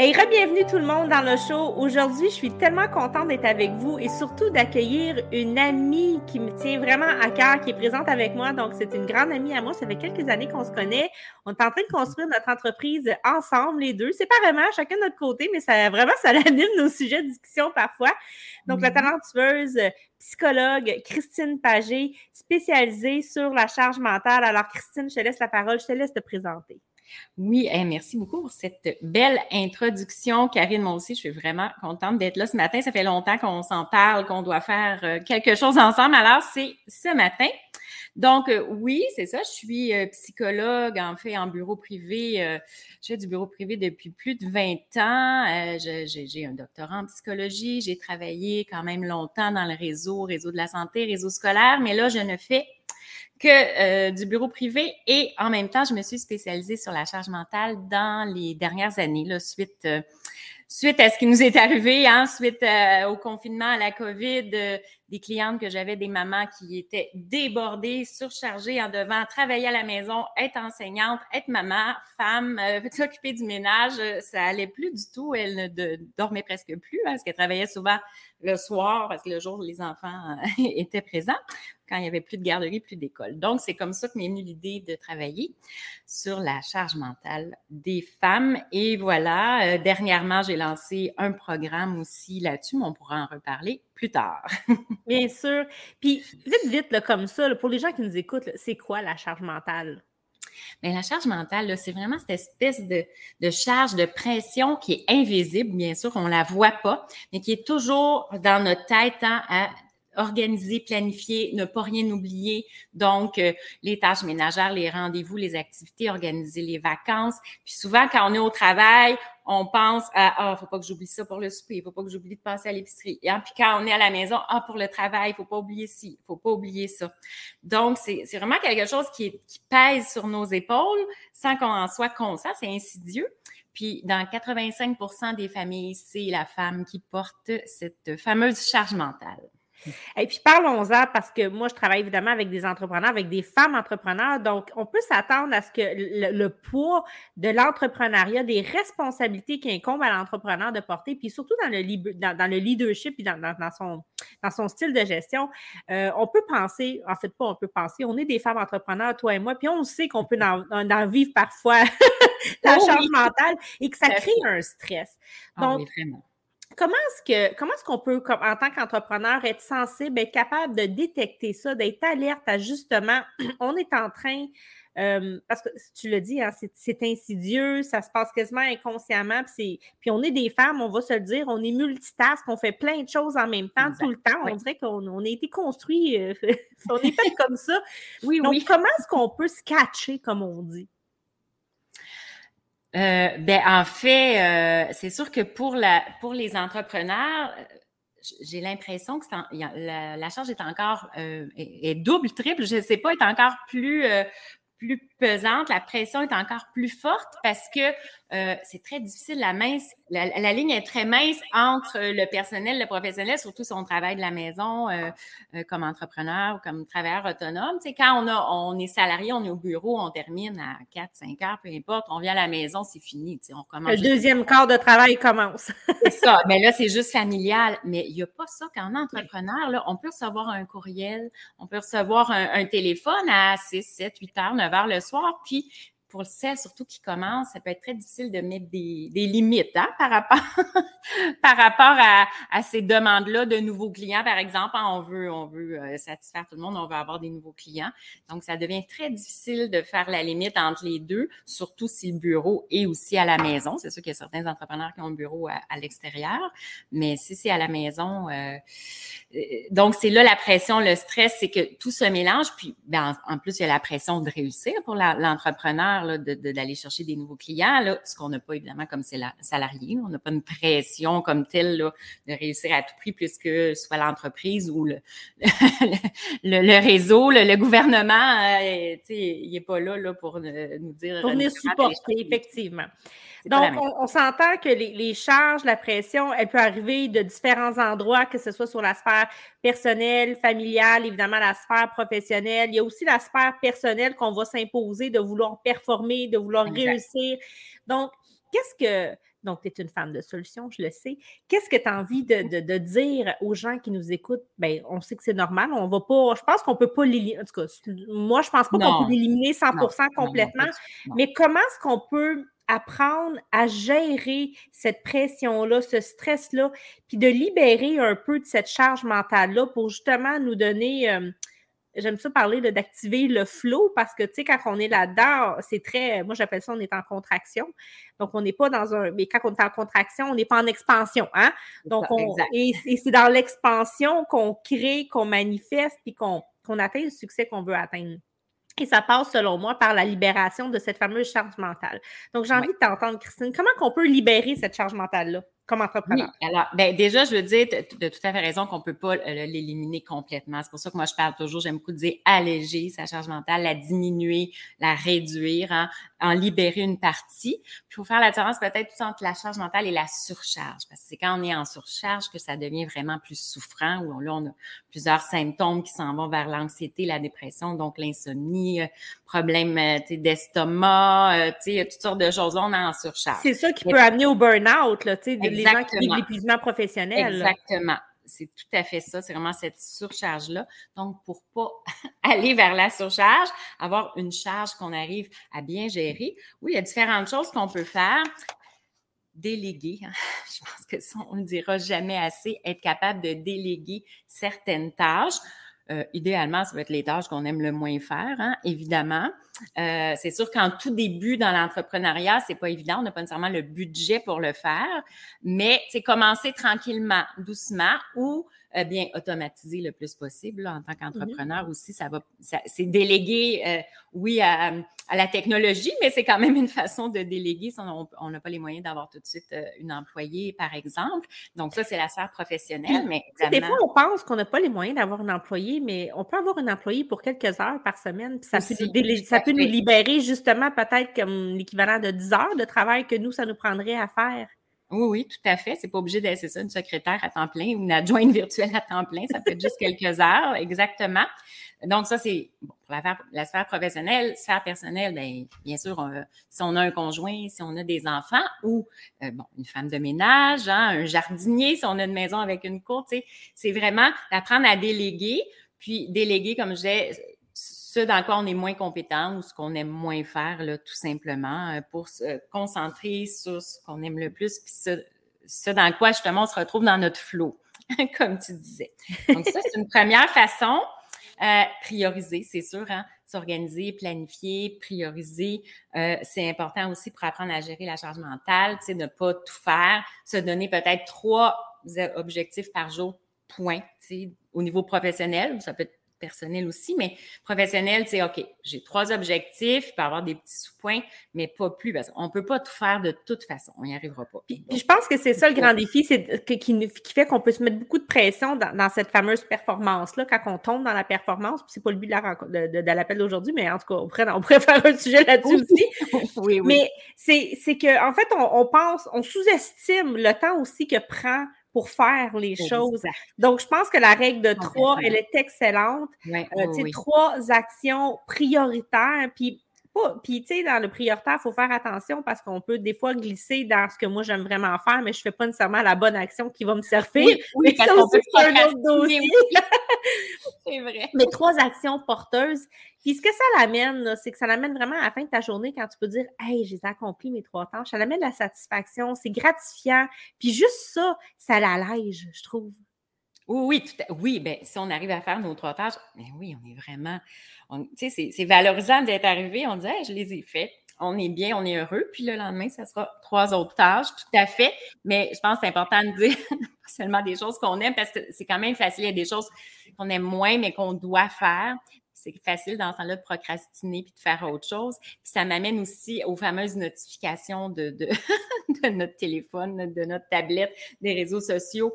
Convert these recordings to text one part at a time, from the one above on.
Et bienvenue tout le monde dans le show. Aujourd'hui, je suis tellement contente d'être avec vous et surtout d'accueillir une amie qui me tient vraiment à cœur, qui est présente avec moi. Donc, c'est une grande amie à moi. Ça fait quelques années qu'on se connaît. On est en train de construire notre entreprise ensemble, les deux, séparément, chacun de notre côté, mais ça vraiment, ça anime nos sujets de discussion parfois. Donc, la talentueuse psychologue Christine Pagé, spécialisée sur la charge mentale. Alors, Christine, je te laisse la parole, je te laisse te présenter. Oui, merci beaucoup pour cette belle introduction. Karine, moi aussi, je suis vraiment contente d'être là ce matin. Ça fait longtemps qu'on s'en parle, qu'on doit faire euh, quelque chose ensemble. Alors, c'est ce matin. Donc, euh, oui, c'est ça. Je suis euh, psychologue, en fait, en bureau privé. je fais du bureau privé depuis plus de 20 ans. j'ai un doctorat en psychologie. J'ai travaillé quand même longtemps dans le réseau, réseau de la santé, réseau scolaire. Mais là, je ne fais que euh, du bureau privé et en même temps, je me suis spécialisée sur la charge mentale dans les dernières années, suite, euh, suite à ce qui nous est arrivé, hein, suite euh, au confinement, à la COVID, des clientes que j'avais, des mamans qui étaient débordées, surchargées en devant travailler à la maison, être enseignante, être maman, femme, s'occuper du ménage, ça allait plus du tout. Elle ne dormait presque plus parce qu'elle travaillait souvent le soir parce que le jour, les enfants étaient présents quand il n'y avait plus de garderie, plus d'école. Donc, c'est comme ça que m'est venue l'idée de travailler sur la charge mentale des femmes. Et voilà, euh, dernièrement, j'ai lancé un programme aussi là-dessus, mais on pourra en reparler plus tard. Bien sûr. Puis, vite, vite, là, comme ça, pour les gens qui nous écoutent, c'est quoi la charge mentale? Mais la charge mentale, c'est vraiment cette espèce de, de, charge de pression qui est invisible, bien sûr, on ne la voit pas, mais qui est toujours dans notre tête hein, à organiser, planifier, ne pas rien oublier. Donc, euh, les tâches ménagères, les rendez-vous, les activités, organiser les vacances. Puis souvent, quand on est au travail, on pense à ah, faut pas que j'oublie ça pour le souper, il faut pas que j'oublie de passer à l'épicerie. Et puis quand on est à la maison, ah pour le travail, il faut pas oublier ci, faut pas oublier ça. Donc c'est vraiment quelque chose qui, qui pèse sur nos épaules sans qu'on en soit conscient, c'est insidieux. Puis dans 85% des familles, c'est la femme qui porte cette fameuse charge mentale. Et puis parlons-en parce que moi, je travaille évidemment avec des entrepreneurs, avec des femmes entrepreneurs. Donc, on peut s'attendre à ce que le, poids de l'entrepreneuriat, des responsabilités qui incombent à l'entrepreneur de porter, puis surtout dans le, dans, le leadership et dans, son, dans son style de gestion, euh, on peut penser, en fait, pas on peut penser, on est des femmes entrepreneurs, toi et moi, puis on sait qu'on peut en, vivre parfois la oh charge mentale et que ça crée un stress. Ah vraiment comment est-ce que comment est-ce qu'on peut, en tant qu'entrepreneur, être sensible, être capable de détecter ça, d'être alerte à justement, on est en train, euh, parce que tu le dis, hein, c'est insidieux, ça se passe quasiment inconsciemment, puis, on est des femmes, on va se le dire, on est multitask, on fait plein de choses en même temps, tout le temps. On dirait qu'on a été construit, euh, on est fait comme ça. Oui, Donc, comment est-ce qu'on peut se catcher, comme on dit? Euh, ben en fait, euh, c'est sûr que pour la pour les entrepreneurs, j'ai l'impression que la, la, charge est encore euh, est, double, triple, je ne sais pas, est encore plus plus pesante, la pression est encore plus forte parce que euh, c'est très difficile. La, mince, la, ligne est très mince entre le personnel, le professionnel, surtout si on travaille de la maison euh, euh, comme entrepreneur ou comme travailleur autonome. Tu quand on, a, on est salarié, on est au bureau, on termine à 4, 5 heures, peu importe, on vient à la maison, c'est fini. Tu on le deuxième quart de travail commence. c'est ça, mais là, c'est juste familial. Mais il n'y a pas ça qu'en entrepreneur, là, on peut recevoir un courriel, on peut recevoir un, un téléphone à 6, 7, 8 heures, 9 heures le soir, puis pour le sel, surtout qui commence, ça peut être très difficile de mettre des, limites hein, par rapport, par rapport à, ces demandes-là de nouveaux clients. Par exemple, hein, on veut, on veut euh, satisfaire tout le monde, on veut avoir des nouveaux clients. Donc, ça devient très difficile de faire la limite entre les deux, surtout si le bureau est aussi à la maison. C'est sûr qu'il y a certains entrepreneurs qui ont le bureau à, l'extérieur, mais si c'est à la maison, euh, euh, donc c'est là la pression, le stress, c'est que tout se mélange. Puis, ben, en, plus, il y a la pression de réussir pour l'entrepreneur d'aller chercher des nouveaux clients, là, ce qu'on n'a pas évidemment comme salarié. On n'a pas une pression comme telle de réussir à tout prix puisque soit l'entreprise ou le, le, réseau, le, gouvernement, euh, il n'est pas là, là pour euh, nous dire. Pour venir supporter, effectivement. Donc, on, s'entend que les, charges, la pression, elle peut arriver de différents endroits, que ce soit sur la sphère personnelle, familiale, évidemment la sphère professionnelle. Il y a aussi la sphère personnelle qu'on va s'imposer de vouloir performer, de vouloir réussir. Donc, qu'est-ce que donc, tu es une femme de solutions, je le sais. Qu'est-ce que tu as envie de, dire aux gens qui nous écoutent? Bien, on sait que c'est normal. On va pas. Je pense qu'on peut pas l'éliminer. En tout cas, moi, je pense pas qu'on peut l'éliminer 100% complètement. mais comment est-ce qu'on peut apprendre à gérer cette pression-là, ce stress-là, puis de libérer un peu de cette charge mentale-là pour justement nous donner, euh, j'aime ça parler d'activer le flow parce que, tu sais, quand on est là-dedans, c'est très, moi j'appelle ça, on est en contraction. Donc, on n'est pas dans un, mais quand on est en contraction, on n'est pas en expansion, hein? Donc, on, et, c'est dans l'expansion qu'on crée, qu'on manifeste, puis qu'on atteint le succès qu'on veut atteindre. Et ça passe, selon moi, par la libération de cette fameuse charge mentale. Donc, j'ai envie de t'entendre, Christine. Comment qu'on peut libérer cette charge mentale-là? Comme entrepreneur? alors, ben, déjà, je veux dire, tu as tout à fait raison qu'on ne peut pas euh, l'éliminer complètement. C'est pour ça que moi, je parle toujours, j'aime beaucoup dire alléger sa charge mentale, la diminuer, la réduire, hein, en libérer une partie. Puis, il faut faire la différence peut-être entre la charge mentale et la surcharge, parce que c'est quand on est en surcharge que ça devient vraiment plus souffrant, où là, on a plusieurs symptômes qui s'en vont vers l'anxiété, la dépression, donc l'insomnie, euh, problème euh, d'estomac, tu sais, toutes sortes de choses. Là, on est en surcharge. C'est ça qui peut amener au burn-out, tu sais, les gens qui vivent l'épuisement professionnel. Exactement. C'est tout à fait ça. C'est vraiment cette surcharge-là. Donc, pour pas aller vers la surcharge, avoir une charge qu'on arrive à bien gérer, oui, il y a différentes choses qu'on peut faire déléguer. Hein. Je pense que ça, on ne dira jamais assez, être capable de déléguer certaines tâches. Euh, idéalement, ça va être les tâches qu'on aime le moins faire, hein, évidemment. Euh, c'est sûr qu'en tout début dans l'entrepreneuriat, c'est pas évident. On n'a pas nécessairement le budget pour le faire, mais c'est commencer tranquillement, doucement, ou euh, bien automatiser le plus possible en tant qu'entrepreneur aussi. Ça va, c'est déléguer, euh, oui, à, la technologie, mais c'est quand même une façon de déléguer si on n'a pas les moyens d'avoir tout de suite euh, une employée, par exemple. Donc ça, c'est la sphère professionnelle. Mais des fois, on pense qu'on n'a pas les moyens d'avoir une employée, mais on peut avoir une employée pour quelques heures par semaine. ça, peut, ça peut nous libérer justement peut-être comme l'équivalent de 10 heures de travail que nous, ça nous prendrait à faire. Oui, oui, tout à fait. C'est pas obligé d'être ça, une secrétaire à temps plein ou une adjointe virtuelle à temps plein. Ça peut être juste quelques heures, exactement. Donc, ça, c'est bon, pour la, sphère professionnelle. Sphère personnelle, bien, bien sûr, si on a un conjoint, si on a des enfants ou euh, bon, une femme de ménage, hein, un jardinier, si on a une maison avec une cour, c'est vraiment d'apprendre à déléguer. Puis déléguer, comme je disais, ce dans quoi on est moins compétent ou ce qu'on aime moins faire, là, tout simplement, euh, pour se concentrer sur ce qu'on aime le plus, puis ce, dans quoi justement on se retrouve dans notre flot, comme tu disais. Donc ça, c'est une première façon. Euh, prioriser, c'est sûr, hein, s'organiser, planifier, prioriser. Euh, c'est important aussi pour apprendre à gérer la charge mentale, tu sais, ne pas tout faire, se donner peut-être trois objectifs par jour, point, tu sais, au niveau professionnel. Ça peut être personnel aussi, mais professionnel, c'est OK, j'ai trois objectifs, il peut y avoir des petits sous-points, mais pas plus, parce qu'on ne peut pas tout faire de toute façon, on n'y arrivera pas. Puis, je pense que c'est ça le grand défi, c'est qui, qui, fait qu'on peut se mettre beaucoup de pression dans, cette fameuse performance-là, quand on tombe dans la performance, puis c'est pas le but de, la, de, de, l'appel d'aujourd'hui, mais en tout cas, on pourrait, on pourrait faire un sujet là-dessus aussi. oui, oui. Mais c'est qu'en en fait, on, on pense, on sous-estime le temps aussi que prend pour faire les choses. Donc, je pense que la règle de trois, elle est excellente. Euh, trois actions prioritaires. Puis, puis, tu sais, dans le prioritaire, il faut faire attention parce qu'on peut des fois glisser dans ce que moi j'aime vraiment faire, mais je ne fais pas nécessairement la bonne action qui va me servir. Oui, oui parce qu'on peut un autre dossier. c'est vrai. Mais trois actions porteuses. Puis ce que ça l'amène, c'est que ça l'amène vraiment à la fin de ta journée quand tu peux dire Hey, j'ai accompli mes trois tâches. Ça l'amène la satisfaction, c'est gratifiant. Puis juste ça, ça l'allège, je trouve. Oui, oui, ben, si on arrive à faire nos trois tâches, ben oui, on est vraiment. Tu sais, c'est valorisant d'être arrivé. On dit, je les ai faites. On est bien, on est heureux. Puis le lendemain, ça sera trois autres tâches, tout à fait. Mais je pense que c'est important de dire seulement des choses qu'on aime parce que c'est quand même facile. Il y a des choses qu'on aime moins, mais qu'on doit faire c'est facile dans ce temps-là de procrastiner puis de faire autre chose. Puis ça m'amène aussi aux fameuses notifications de, de, notre téléphone, de notre tablette, des réseaux sociaux.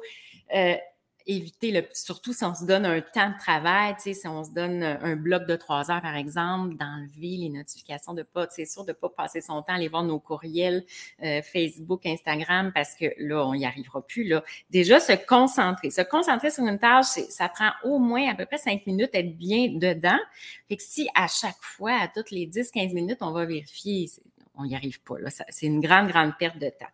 Euh, éviter le, surtout si on se donne un temps de travail, si on se donne un bloc de trois heures, par exemple, d'enlever les notifications de pas, c'est sûr de pas passer son temps à aller voir nos courriels, euh, Facebook, Instagram, parce que là, on n'y arrivera plus, là. Déjà, se concentrer. Se concentrer sur une tâche, ça prend au moins à peu près cinq minutes être bien dedans. Fait que si à chaque fois, à toutes les 10, 15 minutes, on va vérifier, on n'y arrive pas, là. C'est une grande, grande perte de temps.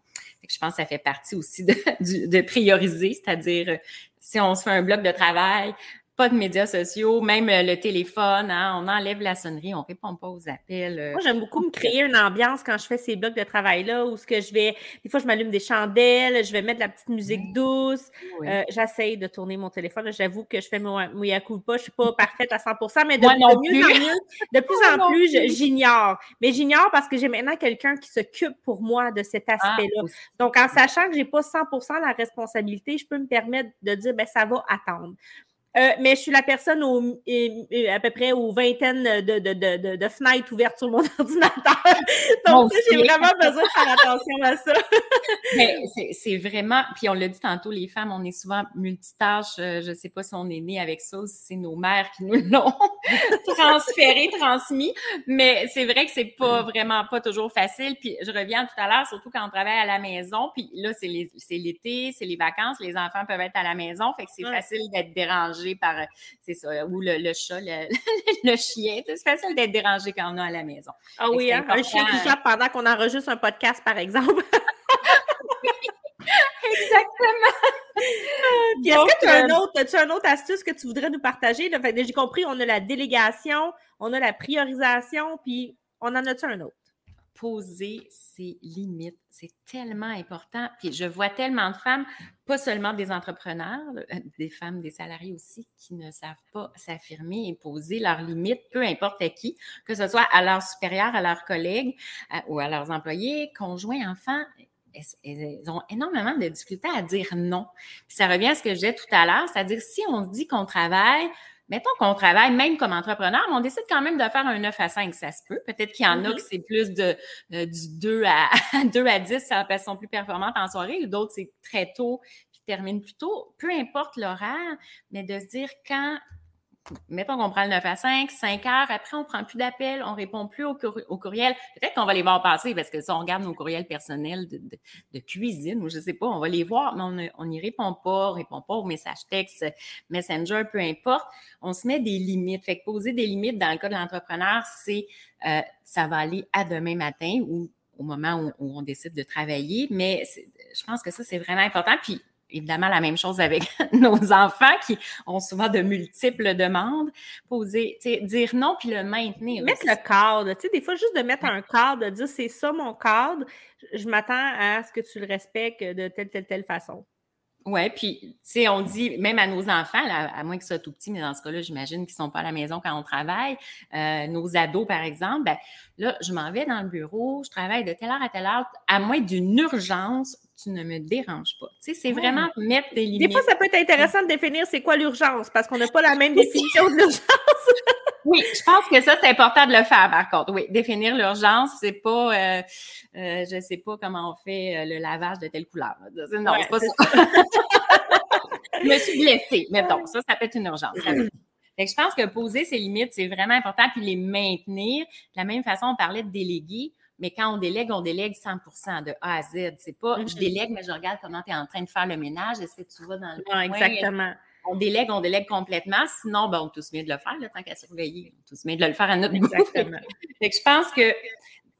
Je pense que ça fait partie aussi de, de prioriser, c'est-à-dire si on se fait un bloc de travail, pas de médias sociaux, même euh, le téléphone, hein, on enlève la sonnerie, on répond pas aux appels. Euh. Moi, j'aime beaucoup me créer une ambiance quand je fais ces blocs de travail-là où ce que je vais, des fois, je m'allume des chandelles, je vais mettre de la petite musique douce. Euh, j'essaye de tourner mon téléphone. J'avoue que je fais mon pas, je suis pas parfaite à 100% mais de, mieux en mieux, de plus en plus, j'ignore. Mais j'ignore parce que j'ai maintenant quelqu'un qui s'occupe pour moi de cet ah, aspect-là. Donc, en sachant que j'ai pas 100% la responsabilité, je peux me permettre de dire, ben ça va attendre. Euh, mais je suis la personne au, à peu près aux vingtaines de, de, de, de, fenêtres ouvertes sur mon ordinateur. Donc, j'ai vraiment besoin de faire attention à ça. c'est vraiment, puis on l'a dit tantôt, les femmes, on est souvent multitâches. Euh, je ne sais pas si on est né avec ça ou si c'est nos mères qui nous l'ont transféré, transmis. Mais c'est vrai que c'est pas vraiment pas toujours facile. Puis je reviens tout à l'heure, surtout quand on travaille à la maison. Puis là, c'est l'été, c'est les vacances, les enfants peuvent être à la maison. Fait que c'est facile d'être dérangé par, euh, c'est ça, ou le, chat, le, chien. C'est facile d'être dérangé quand on est à la maison. Ah oui, hein, un chien qui jappe pendant qu'on enregistre un podcast, par exemple. Exactement. est-ce que tu as, un euh, autre, as un autre astuce que tu voudrais nous partager? J'ai compris, on a la délégation, on a la priorisation, puis on en a-tu un autre? Poser ses limites. C'est tellement important. Puis je vois tellement de femmes, pas seulement des entrepreneurs, euh, des femmes, des salariés aussi, qui ne savent pas s'affirmer et poser leurs limites, peu importe à qui, que ce soit à leurs supérieurs, à leurs collègues ou à leurs employés, conjoints, enfants. Elles ont énormément de difficultés à dire non. Puis ça revient à ce que je disais tout à l'heure, c'est-à-dire si on dit qu'on travaille mettons qu'on travaille même comme entrepreneur, mais on décide quand même de faire un 9 à 5, ça se peut. Peut-être qu'il y en a mm-hmm. qui c'est plus de, euh, du 2 à, 2 à 10, ça sont plus performantes en soirée, ou d'autres c'est très tôt, puis terminent plus tôt. Peu importe l'horaire, mais de se dire quand mettons qu'on prend le 9 à 5, 5 heures, après on prend plus d'appels, on répond plus au, courriel. Peut-être qu'on va les voir passer parce que si on regarde nos courriels personnels de, cuisine ou je sais pas, on va les voir, mais on n'y répond pas, on répond pas aux messages textes, Messenger, peu importe. On se met des limites. Fait que poser des limites dans le cas de l'entrepreneur, c'est euh, ça va aller à demain matin ou au moment où, on décide de travailler, mais je pense que ça, c'est vraiment important. Puis évidemment la même chose avec nos enfants qui ont souvent de multiples demandes. Poser, dire non puis le maintenir. Mettre le cadre. Tu sais, des fois, juste de mettre un cadre, de dire c'est ça mon cadre, je m'attends à ce que tu le respectes de telle, telle, telle façon. Oui, puis, tu sais, on dit, même à nos enfants, à moins qu'ils soient tout petits, mais dans ce cas-là, j'imagine qu'ils ne sont pas à la maison quand on travaille, euh, nos ados, par exemple, ben, là, je m'en vais dans le bureau, je travaille de telle heure à telle heure, à moins d'une urgence, tu ne me déranges pas. Tu sais, c'est vraiment mettre des limites. Des fois, ça peut être intéressant de définir c'est quoi l'urgence parce qu'on n'a pas la même définition de l'urgence. oui, je pense que ça, c'est important de le faire, par contre. Oui, définir l'urgence, c'est pas, euh, euh, je sais pas comment on fait euh, le lavage de telle couleur. Non, c'est pas ça. je me suis blessée, donc, ça, ça peut être une urgence. je pense que poser ses limites, c'est vraiment important, puis les maintenir. De la même façon, on parlait de déléguer. Mais quand on délègue, on délègue 100% de A à Z. C'est pas je mm-hmm. délègue, mais je regarde comment tu es en train de faire le ménage. Est-ce que tu vas dans le coin? Exactement. On délègue, on délègue complètement. Sinon, ben, on tous mieux de le faire, le tant qu'à surveiller. On tous mieux de le faire à notre Exactement. fait que je pense que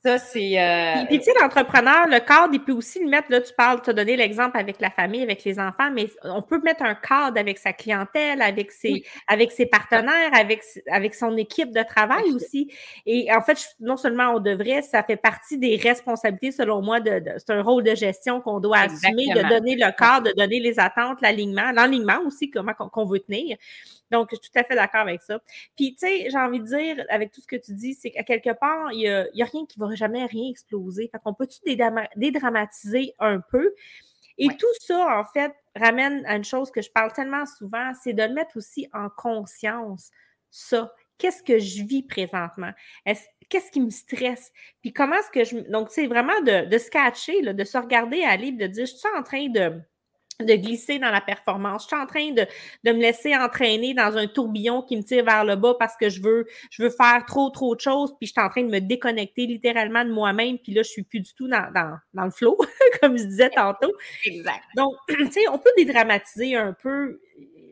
ça, c'est. Euh... Puis, tu sais, l'entrepreneur, le cadre, il peut aussi le mettre. Là, tu parles, tu as donné l'exemple avec la famille, avec les enfants, mais on peut mettre un cadre avec sa clientèle, avec ses, avec ses partenaires, avec, avec son équipe de travail aussi. Et en fait, non seulement on devrait, ça fait partie des responsabilités, selon moi, de, c'est un rôle de gestion qu'on doit assumer, de donner le cadre, de donner les attentes, l'alignement, l'alignement aussi, comment qu'on veut tenir. Donc, je suis tout à fait d'accord avec ça. Puis, tu sais, j'ai envie de dire, avec tout ce que tu dis, c'est qu'à quelque part, il n'y a, a, rien qui va jamais rien exploser. Fait qu'on peut-tu dédramatiser un peu? Et tout ça, en fait, ramène à une chose que je parle tellement souvent, c'est de le mettre aussi en conscience, ça. Qu'est-ce que je vis présentement? Qu'est-ce qui me stresse? Puis comment est-ce que je... Donc, c'est vraiment de, de se catcher, de se regarder à livre, de dire, je suis en train de de glisser dans la performance. Je suis en train de, de, me laisser entraîner dans un tourbillon qui me tire vers le bas parce que je veux, je veux faire trop, trop de choses, puis je suis en train de me déconnecter littéralement de moi-même, puis là, je suis plus du tout dans, dans, dans le flow, comme je disais tantôt. Exact. Donc, tu sais, on peut dédramatiser un peu.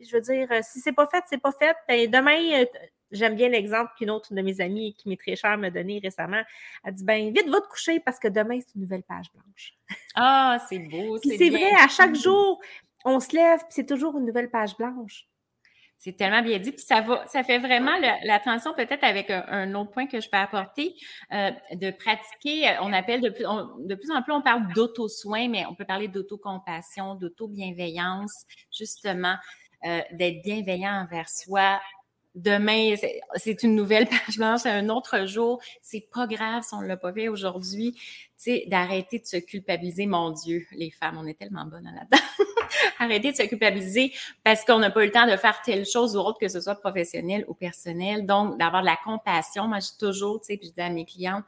Je veux dire, si c'est pas fait, c'est pas fait. Ben, demain, euh, J'aime bien l'exemple qu'une autre de mes amies qui m'est très chère m'a donné récemment. Elle dit ben vite va te coucher parce que demain c'est une nouvelle page blanche. Ah, c'est beau. c'est vrai, à chaque jour, on se lève, puis c'est toujours une nouvelle page blanche. C'est tellement bien dit. Puis ça va, ça fait vraiment la transition peut-être avec un, autre point que je peux apporter, euh, de pratiquer, on appelle de plus, de plus en plus, on parle d'auto-soin, mais on peut parler d'auto-compassion, d'auto-bienveillance, justement, euh, d'être bienveillant envers soi, demain, c'est une nouvelle page blanche, c'est un autre jour. C'est pas grave si on l'a pas fait aujourd'hui. Tu sais, d'arrêter de se culpabiliser. Mon Dieu, les femmes, on est tellement bonnes là-dedans. Arrêter de se culpabiliser parce qu'on n'a pas eu le temps de faire telle chose ou autre, que ce soit professionnel ou personnel. Donc, d'avoir de la compassion. Moi, j'ai toujours, tu sais, puis je dis à mes clientes,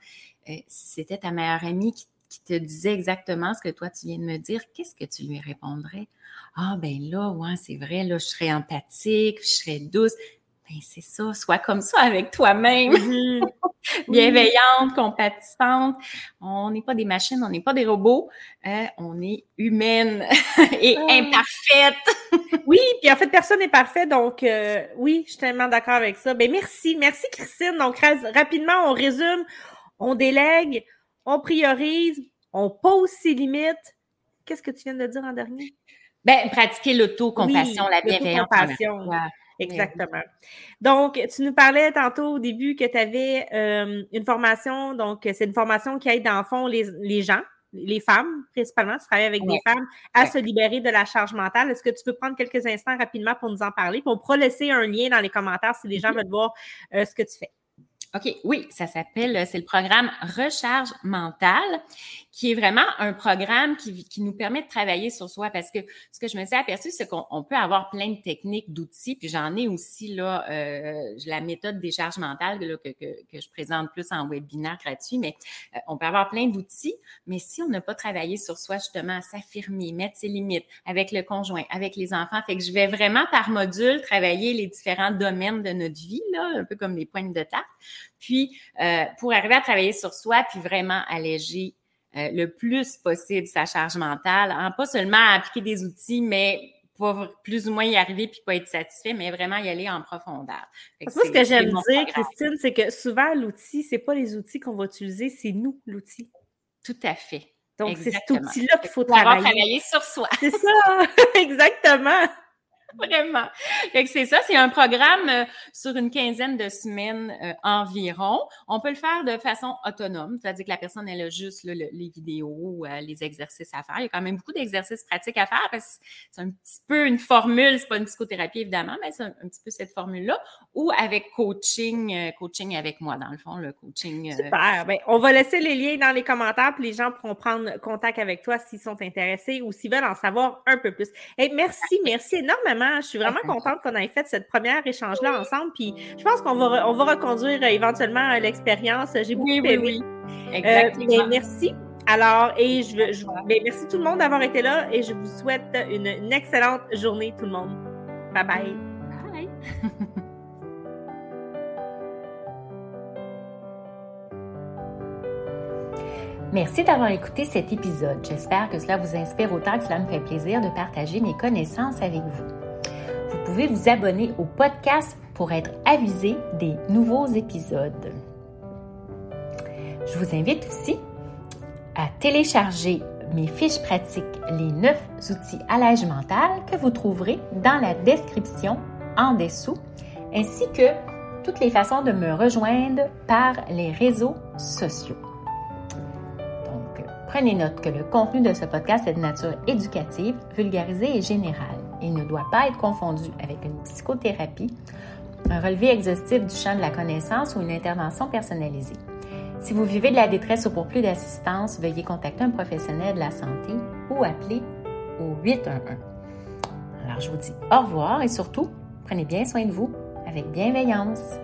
euh, si c'était ta meilleure amie qui, te disait exactement ce que toi, tu viens de me dire, qu'est-ce que tu lui répondrais? Ah, ben là, ouais, c'est vrai, là, je serais empathique, je serais douce. Ben, c'est ça, sois comme ça avec toi-même. Bienveillante, compatissante. On n'est pas des machines, on n'est pas des robots. Hein, on est humaine et ah. imparfaite. oui, puis en fait, personne n'est parfait. Donc, euh, oui, je suis tellement d'accord avec ça. Ben, merci. Merci, Christine. Donc, rapidement, on résume. On délègue, on priorise, on pose ses limites. Qu'est-ce que tu viens de dire en dernier? Ben, pratiquer l'auto-compassion, la bienveillance. Exactement. Donc, tu nous parlais tantôt au début que tu avais euh, une formation, donc c'est une formation qui aide dans le fond les, les gens, les femmes principalement, tu travailles avec des femmes à se libérer de la charge mentale. Est-ce que tu peux prendre quelques instants rapidement pour nous en parler? Puis on pourra laisser un lien dans les commentaires si les gens veulent voir euh, ce que tu fais. OK, oui, ça s'appelle, c'est le programme Recharge mentale, qui est vraiment un programme qui, qui, nous permet de travailler sur soi. Parce que ce que je me suis aperçu, c'est qu'on peut avoir plein de techniques, d'outils, puis j'en ai aussi là, euh, la méthode des charges mentales là, que, que, que, je présente plus en webinaire gratuit, mais euh, on peut avoir plein d'outils, mais si on n'a pas travaillé sur soi, justement, à s'affirmer, mettre ses limites avec le conjoint, avec les enfants, fait que je vais vraiment par module travailler les différents domaines de notre vie, là, un peu comme les pointes de tarte. Puis, euh, pour arriver à travailler sur soi, puis vraiment alléger euh, le plus possible sa charge mentale, en pas seulement appliquer des outils, mais pour plus ou moins y arriver puis pas être satisfait, mais vraiment y aller en profondeur. Moi, ce que j'aime dire, Christine, c'est que souvent, l'outil, c'est pas les outils qu'on va utiliser, c'est nous, l'outil. Tout à fait. Donc, c'est cet outil-là qu'il faut travailler. travailler sur soi. C'est ça, exactement. Vraiment. c'est ça, c'est un programme euh, sur une quinzaine de semaines euh, environ. On peut le faire de façon autonome, c'est-à-dire que la personne, elle a juste les vidéos, euh, les exercices à faire. Il y a quand même beaucoup d'exercices pratiques à faire parce que c'est un petit peu une formule, c'est pas une psychothérapie évidemment, mais c'est un, petit peu cette formule-là. Ou avec coaching, coaching avec moi, dans le fond, le coaching. Super. Ben, on va laisser les liens dans les commentaires, puis les gens pourront prendre contact avec toi s'ils sont intéressés ou s'ils veulent en savoir un peu plus. Et merci, merci énormément je suis vraiment contente qu'on ait fait cette première échange-là ensemble. Puis je pense qu'on va, on va reconduire euh, éventuellement euh, l'expérience. J'ai beaucoup aimé. Oui, euh, Exactement. merci. Alors, et je, veux, ben, merci tout le monde d'avoir été là et je vous souhaite une, une excellente journée, tout le monde. Bye bye. Bye. Merci d'avoir écouté cet épisode. J'espère que cela vous inspire autant que cela me fait plaisir de partager mes connaissances avec vous pouvez vous abonner au podcast pour être avisé des nouveaux épisodes. Je vous invite aussi à télécharger mes fiches pratiques, les 9 outils à l'âge mental que vous trouverez dans la description en dessous, ainsi que toutes les façons de me rejoindre par les réseaux sociaux. Donc, prenez note que le contenu de ce podcast est de nature éducative, vulgarisée et générale. Il ne doit pas être confondu avec une psychothérapie, un relevé exhaustif du champ de la connaissance ou une intervention personnalisée. Si vous vivez de la détresse ou pour plus d'assistance, veuillez contacter un professionnel de la santé ou appeler au 811. Alors, je vous dis au revoir et surtout, prenez bien soin de vous avec bienveillance.